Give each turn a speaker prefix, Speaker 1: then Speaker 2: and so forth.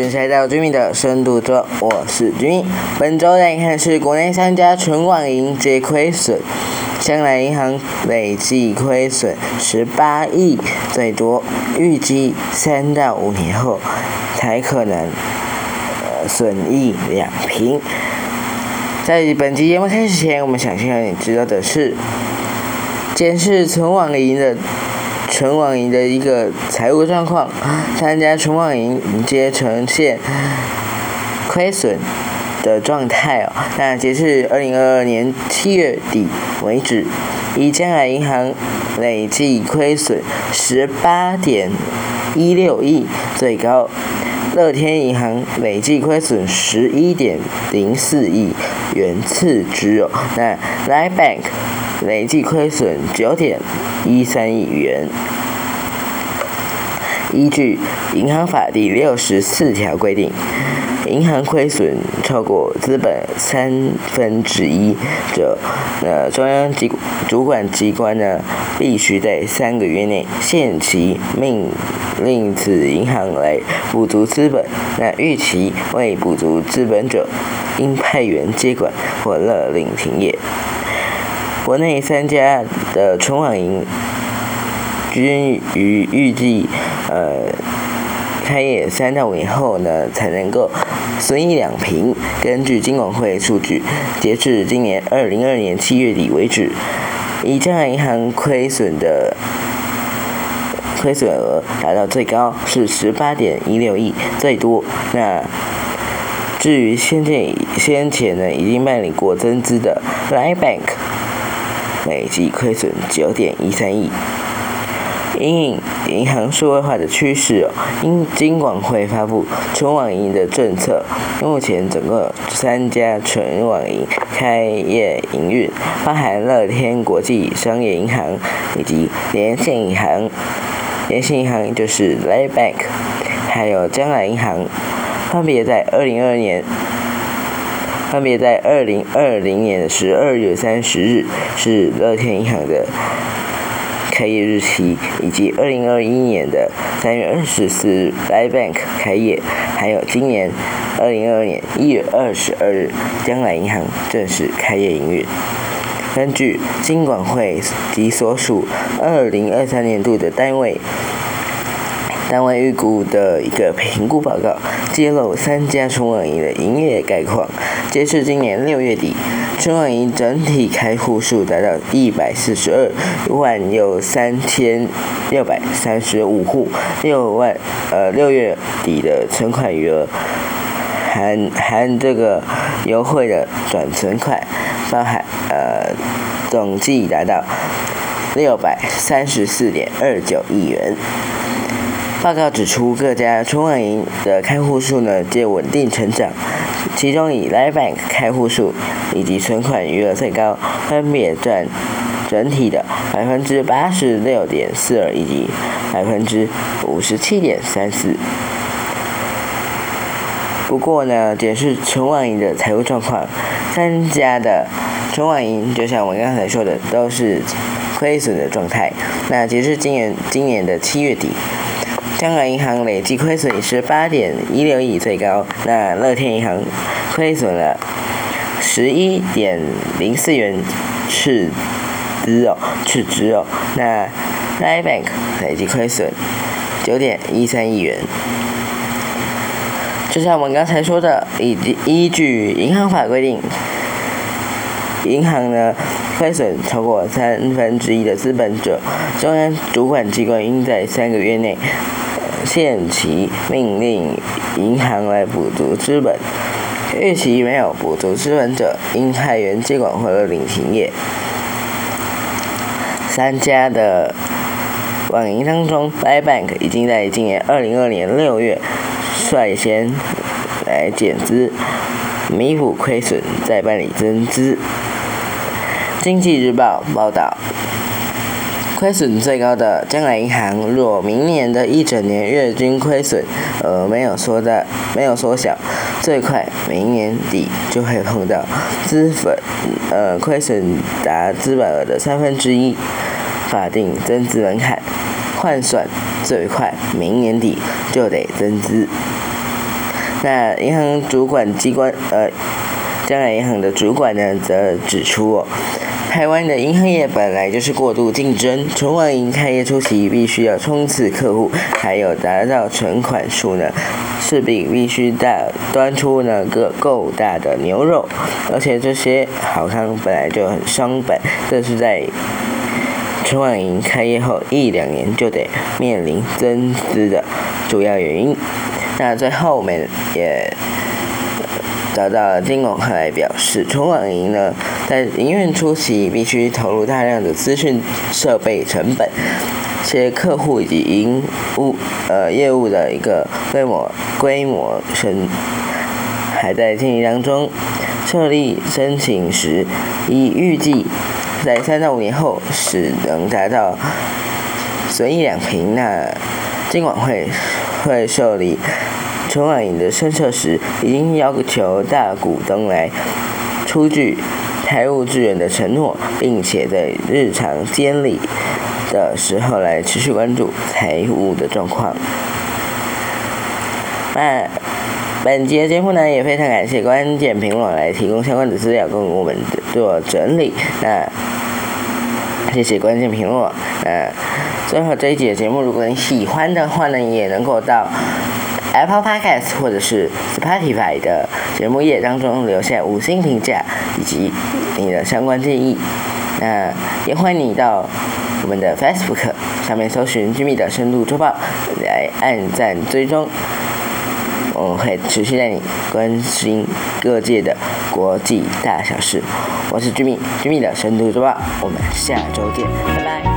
Speaker 1: 迎来到居民的深度桌，我是居民。本周来看是国内三家存网银皆亏损，香来银行累计亏损十八亿，最多预计三到五年后才可能呃损益两平。在本期节目开始前，我们想先让你知道的是，监视存网银的。纯网银的一个财务状况，三家纯网银皆呈现亏损的状态哦。那截至二零二二年七月底为止，以江南银行累计亏损十八点一六亿最高，乐天银行累计亏损十一点零四亿元次之哦。那 l i e Bank 累计亏损九点一三亿元。依据《银行法》第六十四条规定，银行亏损超过资本三分之一者，呃，中央机主管机关呢，必须在三个月内限期命令此银行来补足资本。那逾期未补足资本者，应派员接管或勒令停业。国内三家的存网银均于预计。呃，开业三到五年后呢，才能够损益两平。根据金管会数据，截至今年二零二年七月底为止，以江南银行亏损的亏损额达到最高是十八点一六亿，最多。那至于先前先前呢，已经办理过增资的 Line Bank，累计亏损九点一三亿。因银行数位化的趋势，因金管会发布纯网银的政策，目前整个三家纯网银开业营运，包含乐天国际商业银行以及联信银行，联信银行就是 Lay Bank，还有江南银行，分别在二零二年，分别在二零二零年的十二月三十日是乐天银行的。开业日期以及二零二一年的三月二十四日 l i Bank 开业，还有今年二零二二年一月二十二日，将来银行正式开业营运。根据金管会及所属二零二三年度的单位。单位预估的一个评估报告揭露三家春网银的营业概况。截至今年六月底，春网银整体开户数达到一百四十二万，有三千六百三十五户。六万呃六月底的存款余额，含含这个优惠的转存款，包含呃总计达到六百三十四点二九亿元。报告指出，各家春网银的开户数呢皆稳定成长，其中以 Live Bank 开户数以及存款余额最高，分别占整体的百分之八十六点四二以及百分之五十七点三四。不过呢，检视春网银的财务状况，三家的春网银就像我刚才说的，都是亏损的状态。那截至今年今年的七月底。香港银行累计亏损十八点一六亿最高，那乐天银行亏损了十一点零四元赤资哦，赤资哦，那 N I Bank 累计亏损九点一三亿元。就像我们刚才说的，以及依据银行法规定，银行呢亏损超过三分之一的资本者，中央主管机关应在三个月内。限期命令银行来补足资本，预期没有补足资本者，应派员接管或者领停业。三家的网银当中，Line Bank 已经在今年二零二年六月率先来减资，弥补亏损，再办理增资。经济日报报道。亏损最高的将来银行，若明年的一整年月均亏损呃没有缩大、没有缩小，最快明年底就会碰到资本呃亏损达资本额的三分之一法定增资门槛，换算最快明年底就得增资。那银行主管机关呃，将来银行的主管呢，则指出。台湾的银行业本来就是过度竞争，存网银开业初期必须要冲刺客户，还有达到存款数呢，势必必须大端出那个够大的牛肉，而且这些好商本来就很伤本，这是在存网银开业后一两年就得面临增资的主要原因。那最后我们也。找到金广快来表示，存网银呢，在营运初期必须投入大量的资讯设备成本，且客户以及营务呃业务的一个规模规模升还在建立当中。设立申请时，已预计在三到五年后是能达到损益两平。那金管会会受理。春晚影的申设时，已经要求大股东来出具财务支援的承诺，并且在日常监理的时候来持续关注财务的状况。那本节节目呢，也非常感谢关键评论来提供相关的资料供我们做整理。那谢谢关键评论。那最后这一节节目，如果你喜欢的话呢，也能够到。Apple Podcast 或者是 Spotify 的节目页当中留下五星评价以及你的相关建议。那也欢迎你到我们的 Facebook 上面搜寻 Jimmy 的深度周报来按赞追踪。我会持续带你关心各界的国际大小事。我是 Jimmy，Jimmy 的深度周报，我们下周见，拜拜。